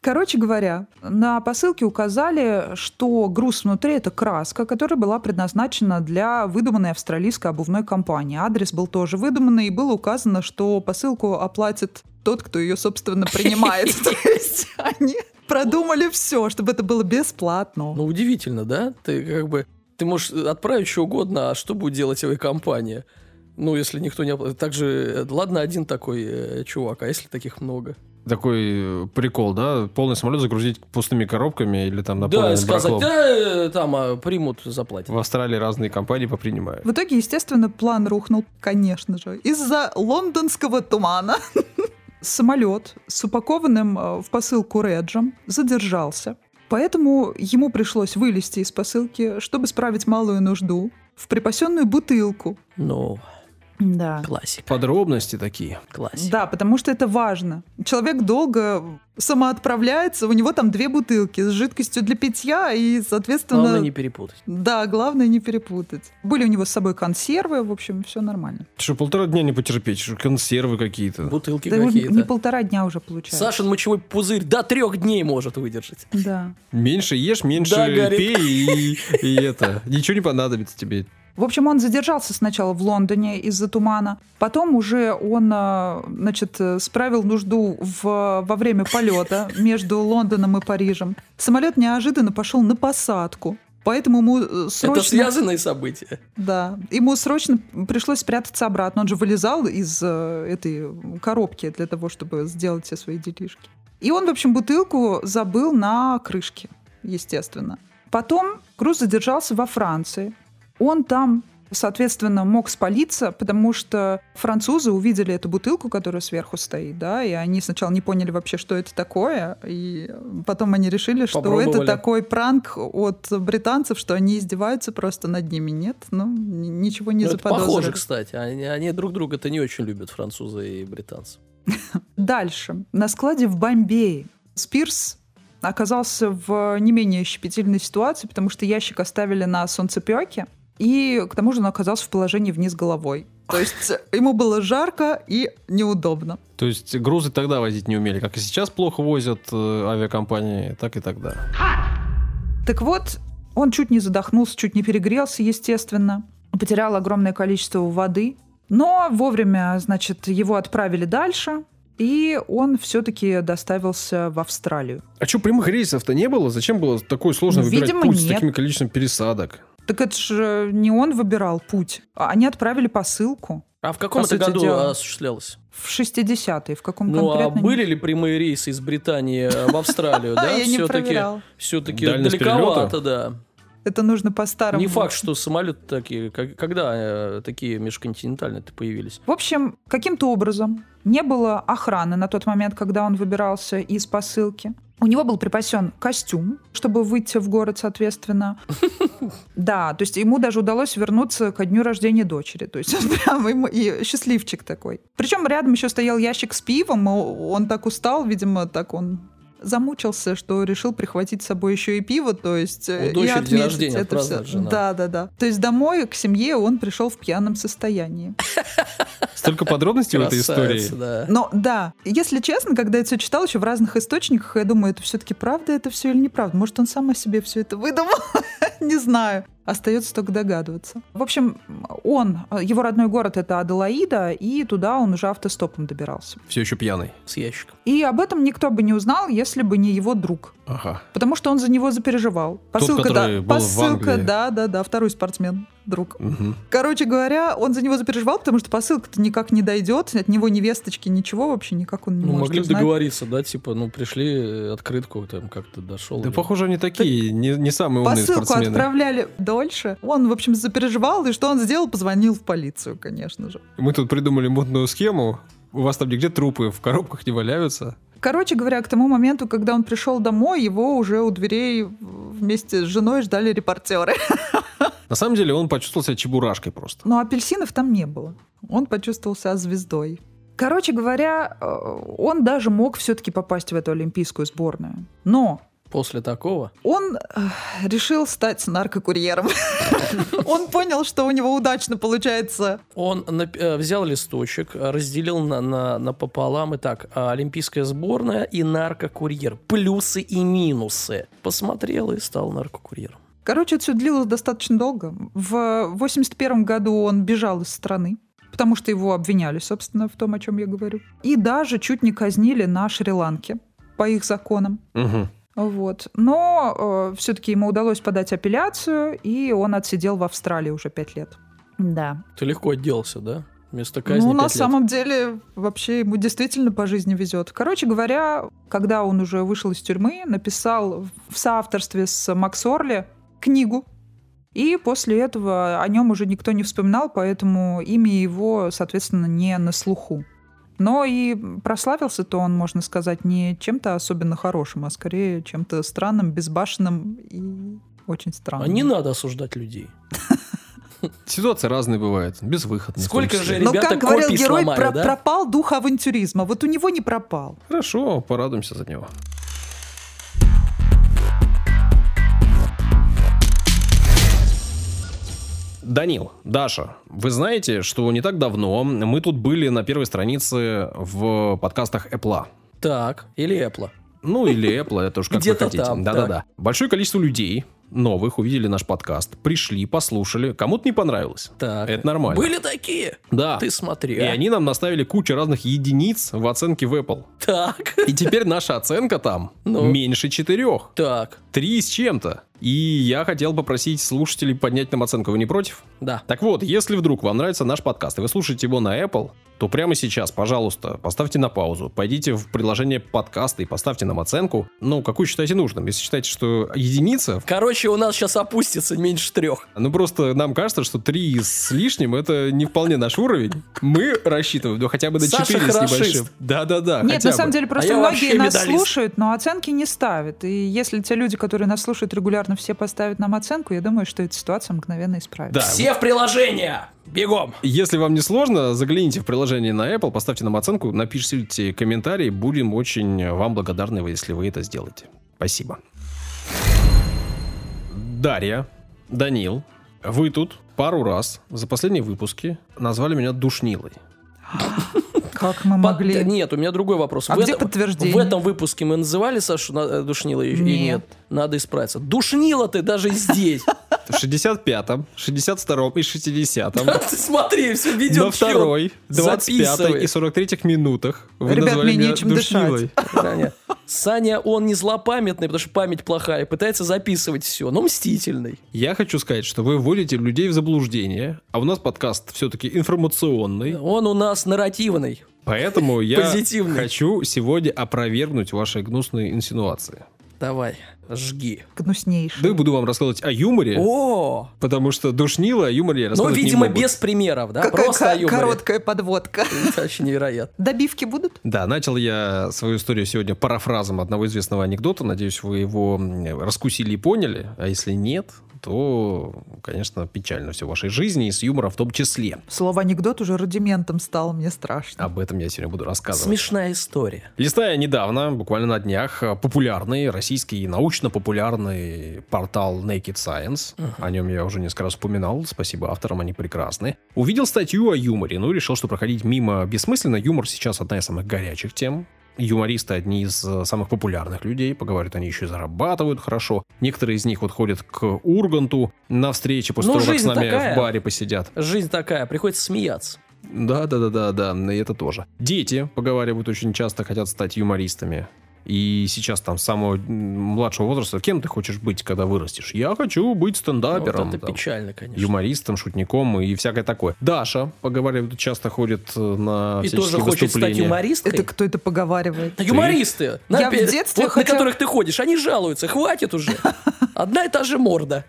Короче говоря, на посылке указали, что груз внутри это краска, которая была предназначена для выдуманной австралийской обувной компании. Адрес был тоже выдуманный, и было указано, что посылку оплатит тот, кто ее, собственно, принимает. [laughs] То есть они продумали все, чтобы это было бесплатно. Ну, удивительно, да? Ты как бы... Ты можешь отправить что угодно, а что будет делать авиакомпания? Ну, если никто не... опла- Так же, э, ладно, один такой э, чувак, а если таких много? Такой э, прикол, да? Полный самолет загрузить пустыми коробками или там да, наполненным и сказать, да, э, там а, примут, заплатят. В Австралии разные компании попринимают. В итоге, естественно, план рухнул, конечно же, из-за лондонского тумана. [laughs] Самолет с упакованным в посылку реджем задержался. Поэтому ему пришлось вылезти из посылки, чтобы справить малую нужду, в припасенную бутылку. Ну, Да. классика, Подробности такие. классика. Да, потому что это важно. Человек долго самоотправляется, у него там две бутылки с жидкостью для питья, и, соответственно... Главное не перепутать. Да, главное не перепутать. Были у него с собой консервы, в общем, все нормально. Что, полтора дня не потерпеть? Что, консервы какие-то? Бутылки Да его не какие-то. полтора дня уже получается. Сашин мочевой пузырь до трех дней может выдержать. Да. Меньше ешь, меньше Да, пей, и, и это. Ничего не понадобится тебе. В общем, он задержался сначала в Лондоне из-за тумана, потом уже он, э, значит, э, справил нужду в, во время полета [laughs] между Лондоном и Парижем. Самолет неожиданно пошел на посадку. Поэтому ему э, срочно... Это связанные события. Да. Ему срочно пришлось спрятаться обратно. Он же вылезал из этой коробки для того, чтобы сделать все свои делишки. И он, в общем, бутылку забыл на крышке, естественно. Потом груз задержался во Франции. Он там соответственно, мог спалиться, потому что французы увидели эту бутылку, которая сверху стоит, да, и они сначала не поняли вообще, что это такое, и потом они решили, что это такой пранк от британцев, что они издеваются просто над ними. Нет, ну, ничего не ну, заподозрили. похоже, кстати. Они, они друг друга-то не очень любят, французы и британцы. [laughs] Дальше. На складе в Бомбее Спирс оказался в не менее щепетильной ситуации, потому что ящик оставили на солнцепеке, и к тому же он оказался в положении вниз головой. То есть [laughs] ему было жарко и неудобно. То есть грузы тогда возить не умели, как и сейчас плохо возят э, авиакомпании, так и тогда. Так вот, он чуть не задохнулся, чуть не перегрелся, естественно. Потерял огромное количество воды. Но вовремя, значит, его отправили дальше, и он все-таки доставился в Австралию. А что, прямых рейсов-то не было? Зачем было такое сложно ну, выбирать видимо, путь нет. с таким количеством пересадок? Так это же не он выбирал путь. А они отправили посылку. А в каком это году дела. осуществлялось? В 60-е, в каком ну, конкретно? Ну, а были ли прямые рейсы из Британии в Австралию, [laughs] да? Я не проверял. Все-таки далековато, да. Это нужно по-старому. Не факт, что самолеты такие, когда э, такие межконтинентальные появились. В общем, каким-то образом не было охраны на тот момент, когда он выбирался из посылки. У него был припасен костюм, чтобы выйти в город, соответственно. [laughs] Да, то есть ему даже удалось вернуться ко дню рождения дочери. То есть он [laughs] прям ему и счастливчик такой. Причем рядом еще стоял ящик с пивом, он так устал, видимо, так он замучился, что решил прихватить с собой еще и пиво, то есть У и отметить рождения это все. Жена. Да, да, да. То есть домой к семье он пришел в пьяном состоянии. [laughs] Столько подробностей в этой истории. Да. Но да, если честно, когда я все читал еще в разных источниках, я думаю, это все-таки правда это все или неправда? Может, он сам о себе все это выдумал? [laughs] Не знаю. Остается только догадываться. В общем, он, его родной город это Аделаида, и туда он уже автостопом добирался. Все еще пьяный. С ящиком. И об этом никто бы не узнал, если бы не его друг. Ага. Потому что он за него запереживал. Посылка, Тот, да, посылка, да, да, да, второй спортсмен друг. Угу. Короче говоря, он за него запереживал, потому что посылка-то никак не дойдет, от него невесточки, ничего вообще никак он не ну, может могли узнать. договориться, да, типа, ну, пришли э, открытку, там как-то дошел. Да, или... похоже, они такие, так не, не самые умные посылку спортсмены. отправляли дольше. Он, в общем, запереживал, и что он сделал? Позвонил в полицию, конечно же. Мы тут придумали мутную схему. У вас там нигде трупы в коробках не валяются? Короче говоря, к тому моменту, когда он пришел домой, его уже у дверей вместе с женой ждали репортеры. [laughs] На самом деле он почувствовал себя чебурашкой просто. Но апельсинов там не было. Он почувствовал себя звездой. Короче говоря, э, он даже мог все-таки попасть в эту олимпийскую сборную. Но После такого? Он э, решил стать наркокурьером. [laughs] Он понял, что у него удачно получается. Он э, взял листочек, разделил на, на, на пополам и так. Олимпийская сборная и наркокурьер. Плюсы и минусы. Посмотрел и стал наркокурьером. Короче, это все длилось достаточно долго. В 81 году он бежал из страны потому что его обвиняли, собственно, в том, о чем я говорю. И даже чуть не казнили на Шри-Ланке по их законам. Угу. Вот. Но э, все-таки ему удалось подать апелляцию, и он отсидел в Австралии уже пять лет. Да. Ты легко отделался, да? Вместо казни Ну, на лет. самом деле, вообще ему действительно по жизни везет. Короче говоря, когда он уже вышел из тюрьмы, написал в соавторстве с Макс Орли книгу. И после этого о нем уже никто не вспоминал, поэтому имя его, соответственно, не на слуху. Но и прославился-то он, можно сказать, не чем-то особенно хорошим, а скорее чем-то странным, безбашенным и очень странным. А не надо осуждать людей. Ситуации разные бывают, безвыходные. Сколько же ребята Но, как говорил герой, сломали, про- да? пропал дух авантюризма. Вот у него не пропал. Хорошо, порадуемся за него. Данил, Даша, вы знаете, что не так давно мы тут были на первой странице в подкастах Apple. Так, или Apple. Ну, или Apple, это уж как вы хотите. Да-да-да. Большое количество людей новых увидели наш подкаст, пришли, послушали, кому-то не понравилось. Так. Это нормально. Были такие? Да. Ты смотри. И а. они нам наставили кучу разных единиц в оценке в Apple. Так. И теперь наша оценка там Ну. меньше четырех. Так. Три с чем-то. И я хотел попросить слушателей поднять нам оценку. Вы не против? Да. Так вот, если вдруг вам нравится наш подкаст, и вы слушаете его на Apple, то прямо сейчас, пожалуйста, поставьте на паузу, пойдите в приложение подкаста и поставьте нам оценку, ну, какую считаете нужным. Если считаете, что единица, Короче, у нас сейчас опустится меньше трех. ну, просто нам кажется, что три с лишним это не вполне наш уровень. Мы рассчитываем, ну, хотя бы до Саша 4 с хорошист. небольшим. Да-да-да, Нет, на самом деле просто я многие нас медалист. слушают, но оценки не ставят. И если те люди, которые нас слушают регулярно, все поставят нам оценку, я думаю, что эта ситуация мгновенно исправится. Да. Все в приложение! Бегом! Если вам не сложно, загляните в приложение на Apple, поставьте нам оценку, напишите комментарий. Будем очень вам благодарны, если вы это сделаете. Спасибо. Дарья, Данил, вы тут пару раз за последние выпуски назвали меня душнилой. [laughs] Как мы По- могли... Да Нет, у меня другой вопрос. А в где этом, подтверждение? В этом выпуске мы называли Сашу на- э, Душнилой Нет. нет? Надо исправиться. Душнила ты даже здесь. [laughs] В 65-м, 62-м и 60-м. [laughs] Ты смотри, все ведет На второй, 25-й и Записывай. 43-х минутах вы Ребят, назвали мне меня нечем душнилой. Саня, [laughs] Саня, он не злопамятный, потому что память плохая, пытается записывать все, но мстительный. Я хочу сказать, что вы вводите людей в заблуждение, а у нас подкаст все-таки информационный. Он у нас нарративный. Поэтому я [laughs] хочу сегодня опровергнуть ваши гнусные инсинуации. Давай, жги. Гнуснейший. Да и буду вам рассказывать о юморе, О, потому что душнило, о юморе я ну, видимо, могут. без примеров, да? Какая Просто о юморе. короткая подводка. [laughs] Это вообще невероятно. Добивки будут? Да, начал я свою историю сегодня парафразом одного известного анекдота. Надеюсь, вы его раскусили и поняли. А если нет, то, конечно, печально все в вашей жизни и с юмором в том числе. Слово анекдот уже рудиментом стал, мне страшно. Об этом я сегодня буду рассказывать. Смешная история. Листая недавно, буквально на днях, популярный российский научно-популярный портал Naked Science, о нем я уже несколько раз упоминал, спасибо авторам, они прекрасны, увидел статью о юморе, ну, решил, что проходить мимо бессмысленно, юмор сейчас одна из самых горячих тем, Юмористы одни из э, самых популярных людей, поговорят, они еще и зарабатывают хорошо. Некоторые из них вот ходят к Урганту на встречи после Ну, того, как с нами такая. в баре посидят. Жизнь такая, приходится смеяться. Да, да, да, да, да, и это тоже. Дети поговаривают очень часто, хотят стать юмористами. И сейчас там с самого младшего возраста, кем ты хочешь быть, когда вырастешь? Я хочу быть стендапером, вот это там, печально, конечно. юмористом, шутником и всякое такое. Даша, поговаривают, часто ходит э, на И тоже хочет стать выступления. юмористкой. Это кто это поговаривает? Да Юмористы! Я На в пе- детстве вот хотя- на которых ты ходишь, они жалуются. Хватит уже. [laughs] Одна и та же морда.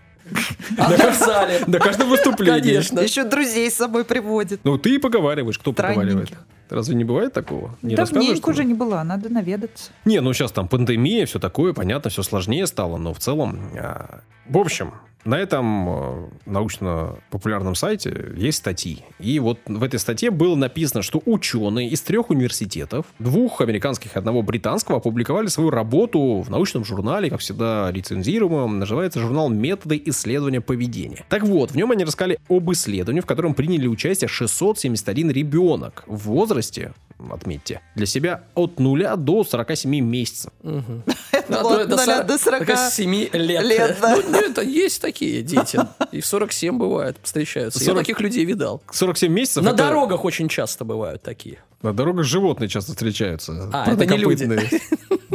Одна в зале. На каждом выступлении. Конечно. Еще друзей с собой приводит. Ну, ты и поговариваешь, кто поговаривает? Разве не бывает такого? Не Давненько уже не была, надо наведаться. Не, ну сейчас там пандемия, все такое, понятно, все сложнее стало, но в целом... а, В общем, на этом э, научно-популярном сайте есть статьи. И вот в этой статье было написано, что ученые из трех университетов, двух американских и одного британского, опубликовали свою работу в научном журнале, как всегда рецензируемом, называется журнал «Методы исследования поведения». Так вот, в нем они рассказали об исследовании, в котором приняли участие 671 ребенок в возрасте, отметьте, для себя от 0 до 47 месяцев. [laughs] От нуля со- до 40 только с 7 лет. лет, да. Ну, нет, это есть такие дети. И в 47 бывают, встречаются. Я 40 таких людей видал. 47 месяцев... На это- дорогах очень часто бывают такие. На дорогах животные часто встречаются. А, это не люди. [laughs]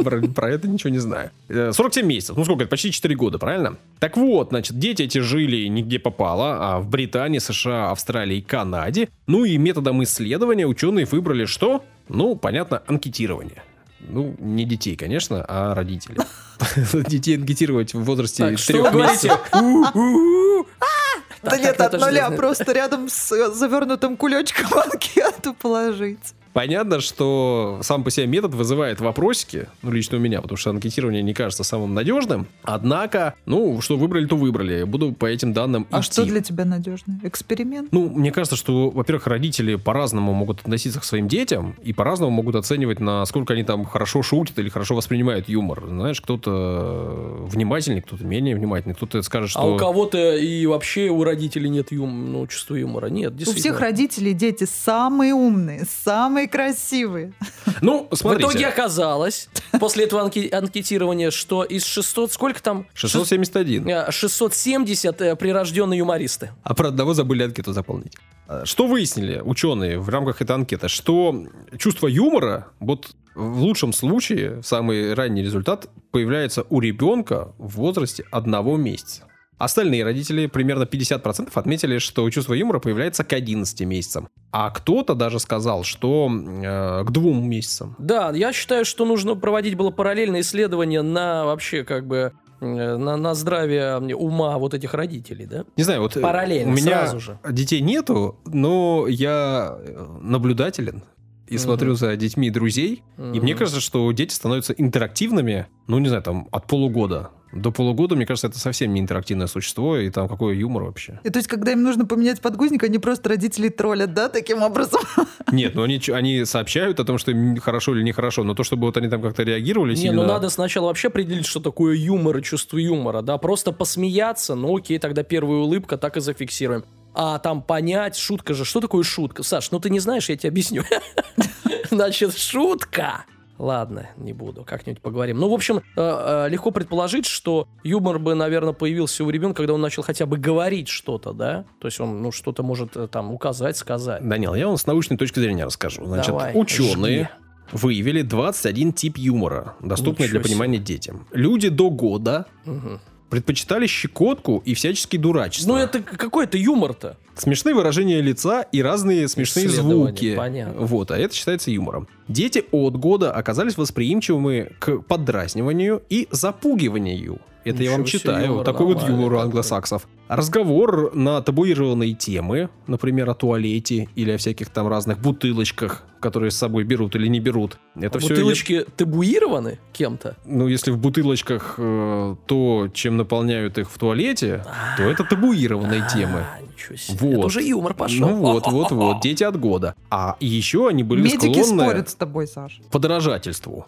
Про, про это ничего не знаю. Э, 47 месяцев. Ну сколько это? Почти 4 года, правильно? Так вот, значит, дети эти жили нигде попало, а в Британии, США, Австралии и Канаде. Ну и методом исследования ученые выбрали что? Ну, понятно, анкетирование. Ну, не детей, конечно, а родителей. [laughs] Детей анкетировать в возрасте трех месяцев. [laughs] Да нет, от нуля, просто рядом с э, завернутым кулечком [laughs] анкету положить. Понятно, что сам по себе метод вызывает вопросики, ну, лично у меня, потому что анкетирование не кажется самым надежным. Однако, ну, что выбрали, то выбрали. Буду по этим данным А идти. что для тебя надежно? Эксперимент? Ну, мне кажется, что, во-первых, родители по-разному могут относиться к своим детям и по-разному могут оценивать, насколько они там хорошо шутят или хорошо воспринимают юмор. Знаешь, кто-то внимательный, кто-то менее внимательный, кто-то скажет, что... А у кого-то и вообще у родителей нет юм, ну, чувства юмора. Нет, У всех родителей дети самые умные, самые Самые красивые. Ну, В смотрите. итоге оказалось, после этого анке- анкетирования, что из 600, сколько там? 671. Э, 670 э, прирожденные юмористы. А про одного забыли анкету заполнить. А, Что выяснили ученые в рамках этой анкеты? Что чувство юмора, вот в лучшем случае, самый ранний результат, появляется у ребенка в возрасте одного месяца. Остальные родители, примерно 50%, отметили, что чувство юмора появляется к 11 месяцам. А кто-то даже сказал, что э, к двум месяцам. Да, я считаю, что нужно проводить было параллельное исследование на вообще как бы э, на, на здравие ума вот этих родителей, да? Не знаю, вот э, Параллельно, у меня сразу же. детей нету, но я э, наблюдателен и Мгм. смотрю за детьми друзей. И Мгм. мне кажется, что дети становятся интерактивными, ну, не знаю, там, от полугода. До полугода, мне кажется, это совсем не интерактивное существо, и там какой юмор вообще. И то есть, когда им нужно поменять подгузник, они просто родителей троллят, да, таким образом? [laughs] Нет, ну они, они сообщают о том, что им хорошо или нехорошо, но то, чтобы вот они там как-то реагировали Не, сильно... ну надо сначала вообще определить, что такое юмор и чувство юмора, да, просто посмеяться, ну окей, тогда первая улыбка так и зафиксируем. А там понять, шутка же, что такое шутка? Саш, ну ты не знаешь, я тебе объясню. [laughs] Значит, шутка. Ладно, не буду, как-нибудь поговорим. Ну, в общем, э, э, легко предположить, что юмор бы, наверное, появился у ребенка, когда он начал хотя бы говорить что-то, да? То есть он, ну, что-то может э, там указать, сказать. Данил, я вам с научной точки зрения расскажу. Значит, Давай, ученые выявили 21 тип юмора, доступный Ничего для понимания детям. Люди до года Мгм. Предпочитали щекотку и всяческие дурачества. Ну, это какой-то юмор-то. Смешные выражения лица и разные смешные звуки. понятно. Вот, а это считается юмором. Дети от года оказались восприимчивыми к поддразниванию и запугиванию. Это я вам Ничего читаю. юмор Такой вот юмор у англосаксов. Разговор на табуированные темы, например, о туалете или о всяких там разных бутылочках, которые с собой берут или не берут. Это все. Бутылочки табуированы кем-то? Ну, если в бутылочках э, то, чем наполняют их в туалете, то это табуированные темы. А, ничего себе. Вот. Это уже юмор пошел. Ну вот, вот, вот, дети от года. А еще они были Медики склонны спорят с тобой, Саш.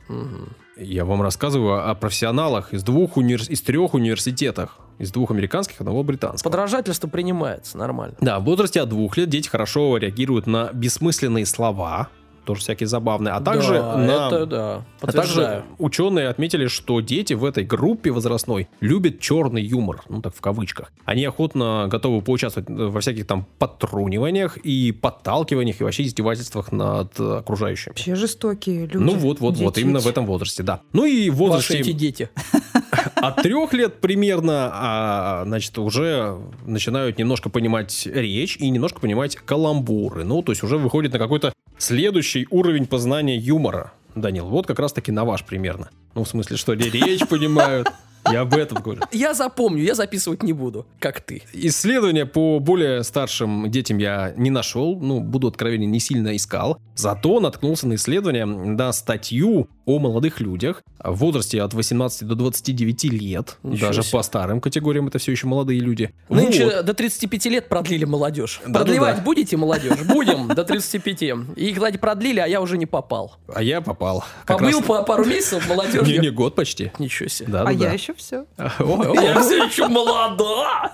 Мгм. Я вам рассказываю о профессионалах из двух универ- из трех университетах. Из двух американских, одного британского. Подражательство принимается, нормально. Да, в возрасте от двух лет дети хорошо реагируют на бессмысленные слова, тоже всякие забавные, а также Да, на... это да, А также ученые отметили, что дети в этой группе возрастной любят черный юмор, ну так в кавычках. Они охотно готовы поучаствовать во всяких там подтруниваниях и подталкиваниях и вообще издевательствах над э, окружающими. Вообще жестокие люди. Ну вот, вот, вот, Дети именно эти. в этом возрасте, да. Ну и в Ваши эти возрасте дети. [laughs] от трех лет примерно, а, значит, уже начинают немножко понимать речь и немножко понимать каламбуры. Ну, то есть уже выходит на какой-то следующий уровень познания юмора. Данил, вот как раз-таки на ваш примерно. Ну, в смысле, что речь понимают. Я об этом говорю. [laughs] Я запомню, я записывать не буду, как ты. Исследования по более старшим детям я не нашел, ну, буду откровенен, не сильно искал. Зато наткнулся на исследование, на статью о молодых людях в возрасте от 18 до 29 лет. Ничего Даже себе. по старым категориям это все еще молодые люди. Нынче Вот. до 35 лет продлили молодежь. Да-да-да. Продлевать будете молодежь? Будем до 35. И, кстати, продлили, а я уже не попал. А я попал. Побыл раз- по пару месяцев Не, молодежью. не, год почти. Ничего себе. Да, А да, я да. еще все. [laughs] Я все еще молода.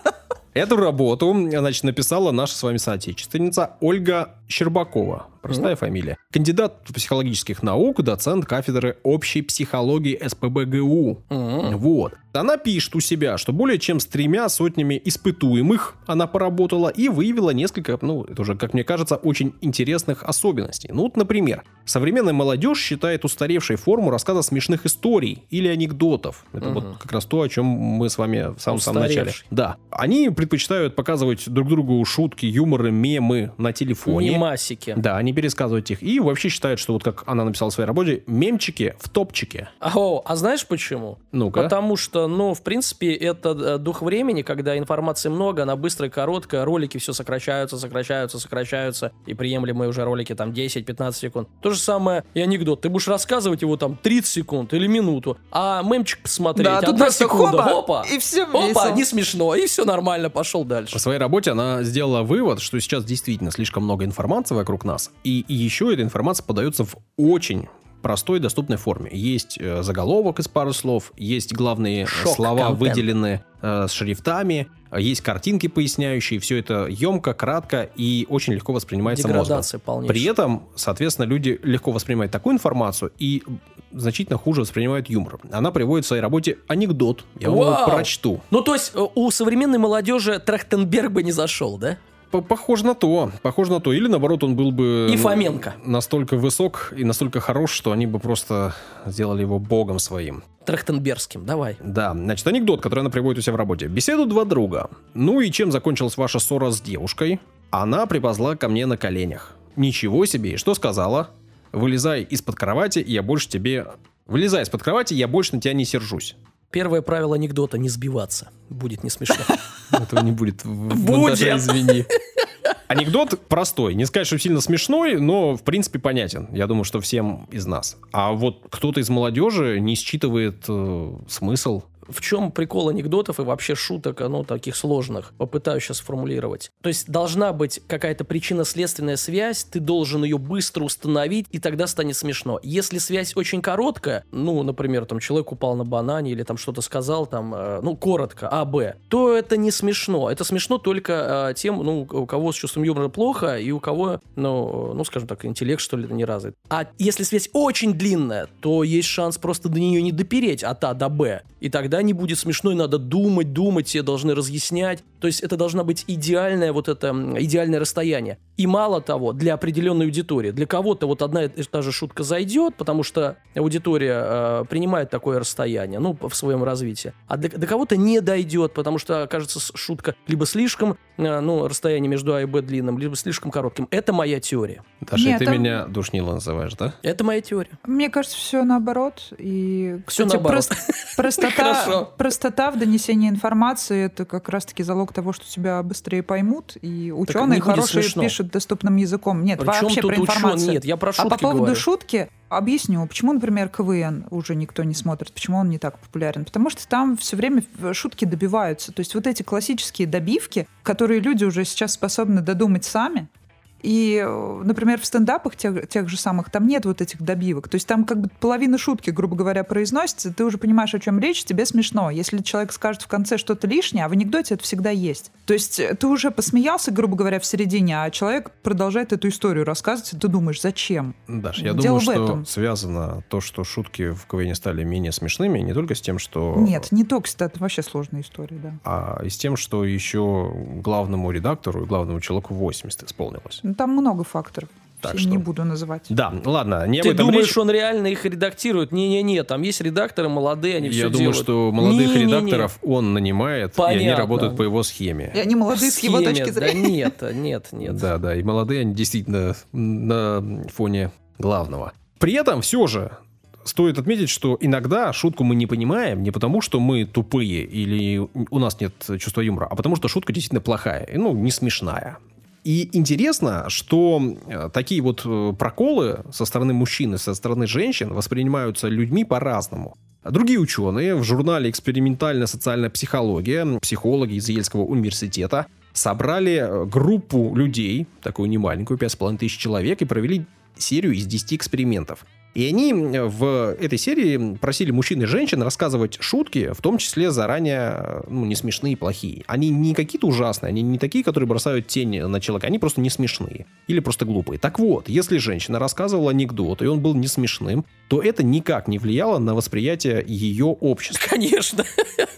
Эту работу, значит, написала наша с вами соотечественница Ольга Щербакова. Простая фамилия. Кандидат психологических наук, доцент кафедры общей психологии СПБГУ. Мгм. Вот. Она пишет у себя, что более чем с тремя сотнями испытуемых она поработала и выявила несколько, ну, это уже, как мне кажется, очень интересных особенностей. Ну, вот, например, современная молодежь считает устаревшей форму рассказа смешных историй или анекдотов. Это Мгм. вот как раз то, о чем мы с вами в самом, самом начале. Да. Они предпочитают показывать друг другу шутки, юморы, мемы на телефоне. Мемасики. Да, они пересказывают их. И вообще считают, что вот как она написала в своей работе, мемчики в топчике. О, а знаешь почему? Ну-ка. Потому что, ну, в принципе, это э, дух времени, когда информации много, она быстрая, короткая, ролики все сокращаются, сокращаются, сокращаются, и приемлемые уже ролики там 10-15 секунд. То же самое и анекдот. Ты будешь рассказывать его там 30 секунд или минуту, а мемчик посмотреть, Да, тут одна секунда, хопа, опа, и всё опа, весело. не смешно, и все нормально, пошел дальше. По своей работе она сделала вывод, что сейчас действительно слишком много информации вокруг нас, и, еще эта информация подается в очень простой, доступной форме. Есть э, заголовок из пары слов, есть главные Шок слова контент. выделены э, с шрифтами, э, есть картинки поясняющие, все это емко, кратко и очень легко воспринимается мозгом. Полнейшая. При этом, соответственно, люди легко воспринимают такую информацию и значительно хуже воспринимают юмор. Она приводит в своей работе анекдот. Я вам его Вау! прочту. Ну, то есть, э, у современной молодежи Трахтенберг бы не зашел, да? Похоже на то, похоже на то. Или наоборот, он был бы И Фоменко. настолько высок и настолько хорош, что они бы просто сделали его богом своим. Трахтенбергским, давай. Да, значит, анекдот, который она приводит у себя в работе. Беседуют два друга. Ну и чем закончилась ваша ссора с девушкой? Она приползла ко мне на коленях. Ничего себе, и что сказала? Вылезай из-под кровати, и я больше тебе... Вылезай из-под кровати, я больше на тебя не сержусь. Первое правило анекдота – не сбиваться. Будет не смешно. [laughs] Этого не будет Будет. извини. [laughs] Анекдот простой. Не сказать, что сильно смешной, но в принципе понятен. Я думаю, что всем из нас. А вот кто-то из молодежи не считывает э, смысл. В чем прикол анекдотов и вообще шуток, ну, таких сложных? Попытаюсь сейчас сформулировать. То есть должна быть какая-то причинно-следственная связь, ты должен ее быстро установить, и тогда станет смешно. Если связь очень короткая, ну, например, там человек упал на банане или там что-то сказал, там, э, ну, коротко, А, Б, то это не смешно. Это смешно только э, тем, ну, у кого с чувством юмора плохо, и у кого, ну, ну, скажем так, интеллект, что ли, не развит. А если связь очень длинная, то есть шанс просто до нее не допереть от А до Б. И тогда не будет смешно, и надо думать, думать, тебе должны разъяснять. То есть это должна быть идеальное вот это, идеальное расстояние. И мало того, для определенной аудитории. Для кого-то вот одна и та же шутка зайдет, потому что аудитория э, принимает такое расстояние, ну, в своем развитии. А для, до кого-то не дойдет, потому что окажется с- шутка либо слишком, э, ну, расстояние между А и Б длинным, либо слишком коротким. Это моя теория. Даша, Нет, ты там- меня душнила называешь, да? Это моя теория. Мне кажется, все наоборот. И, кстати, наоборот. прос- простота, [laughs] простота в донесении информации это как раз-таки залог того, что тебя быстрее поймут. И ученые хорошие смешно. пишут доступным языком. Нет, Причем вообще тут про информацию. ученый? Нет, я про а шутки по поводу говорю. шутки объясню, почему, например, КВН уже никто не смотрит, почему он не так популярен. Потому что там все время шутки добиваются. То есть вот эти классические добивки, которые люди уже сейчас способны додумать сами, и, например, в стендапах тех, тех же самых там нет вот этих добивок. То есть там как бы половина шутки, грубо говоря, произносится, ты уже понимаешь, о чем речь, тебе смешно. Если человек скажет в конце что-то лишнее, а в анекдоте это всегда есть. То есть э, ты уже посмеялся, грубо говоря, в середине, а человек продолжает эту историю рассказывать, и ты думаешь, зачем? Даш, я Дело думаю, что этом. связано то, что шутки в КВН стали менее смешными, не только с тем, что... Нет, не только это вообще сложная история, да. А и с тем, что еще главному редактору и главному человеку 80 исполнилось. Там много факторов. Так Все что- не буду называть. Да, ладно, не Ты думаешь, речь. он реально их редактирует? Не-не-не, там есть редакторы молодые, они все Я думаю, делают. что молодых Не-не-не. редакторов он нанимает, и они Понятно. работают по его схеме. И они молодые с его Схеме, точки Да зрения. нет, нет, нет. Да, да, и молодые они действительно на фоне главного. При этом все же стоит отметить, что иногда шутку мы не понимаем не потому, что мы тупые или у нас нет чувства юмора, а потому что шутка действительно плохая, ну, не смешная. И интересно, что э, такие вот э, проколы со стороны мужчин и со стороны женщин воспринимаются людьми по-разному. Другие ученые в журнале «Экспериментальная социальная психология», психологи из Ельского университета, собрали э, группу людей, такую немаленькую, 5,5 тысяч человек, и провели серию из 10 экспериментов. И они в этой серии просили мужчин и женщин рассказывать шутки, в том числе заранее ну, не смешные и плохие. Они не какие-то ужасные, они не такие, которые бросают тень на человека, они просто не смешные или просто глупые. Так вот, если женщина рассказывала анекдот, и он был не смешным, то это никак не влияло на восприятие ее общества. [laughs] Конечно.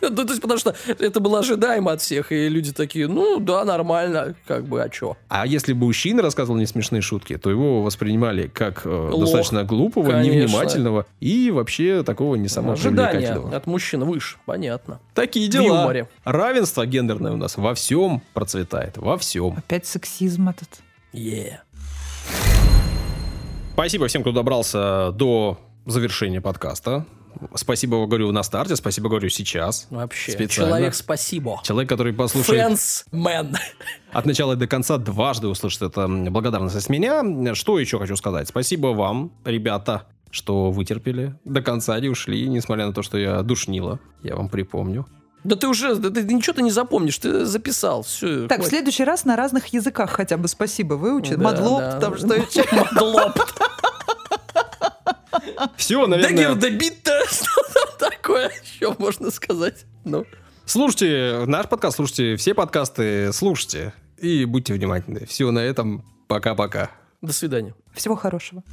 Ну, то есть, потому что это было ожидаемо от всех, и люди такие, ну, да, нормально, как бы, а чё? А если бы мужчина рассказывал несмешные шутки, то его воспринимали как э, достаточно глупого, конечно. невнимательного и вообще такого не самого Ожидания привлекательного. от мужчин выше, понятно. Такие В дела. юморе. Равенство гендерное у нас во всем процветает, во всем. Опять сексизм этот. Е. Спасибо всем, кто добрался до завершения подкаста. Спасибо говорю на старте, спасибо говорю сейчас. Вообще. Специально. Человек, спасибо. Человек, который послушает Фэнс мэн. от начала до конца, дважды услышит это благодарность от меня. Что еще хочу сказать? Спасибо вам, ребята, что вытерпели до конца, не ушли, несмотря на то, что я душнила. Я вам припомню. Да ты уже, да ты ничего ты не запомнишь, ты записал, все. Так, в следующий раз на разных языках хотя бы спасибо выучи. Да, მადლობ, да. там что еще. [laughs] მადლობ. Все, наверное... Дагер [laughs] что такое еще можно сказать? Ну. Слушайте наш подкаст, слушайте все подкасты, слушайте. И будьте внимательны. Все, на этом пока-пока. До свидания. Всего хорошего.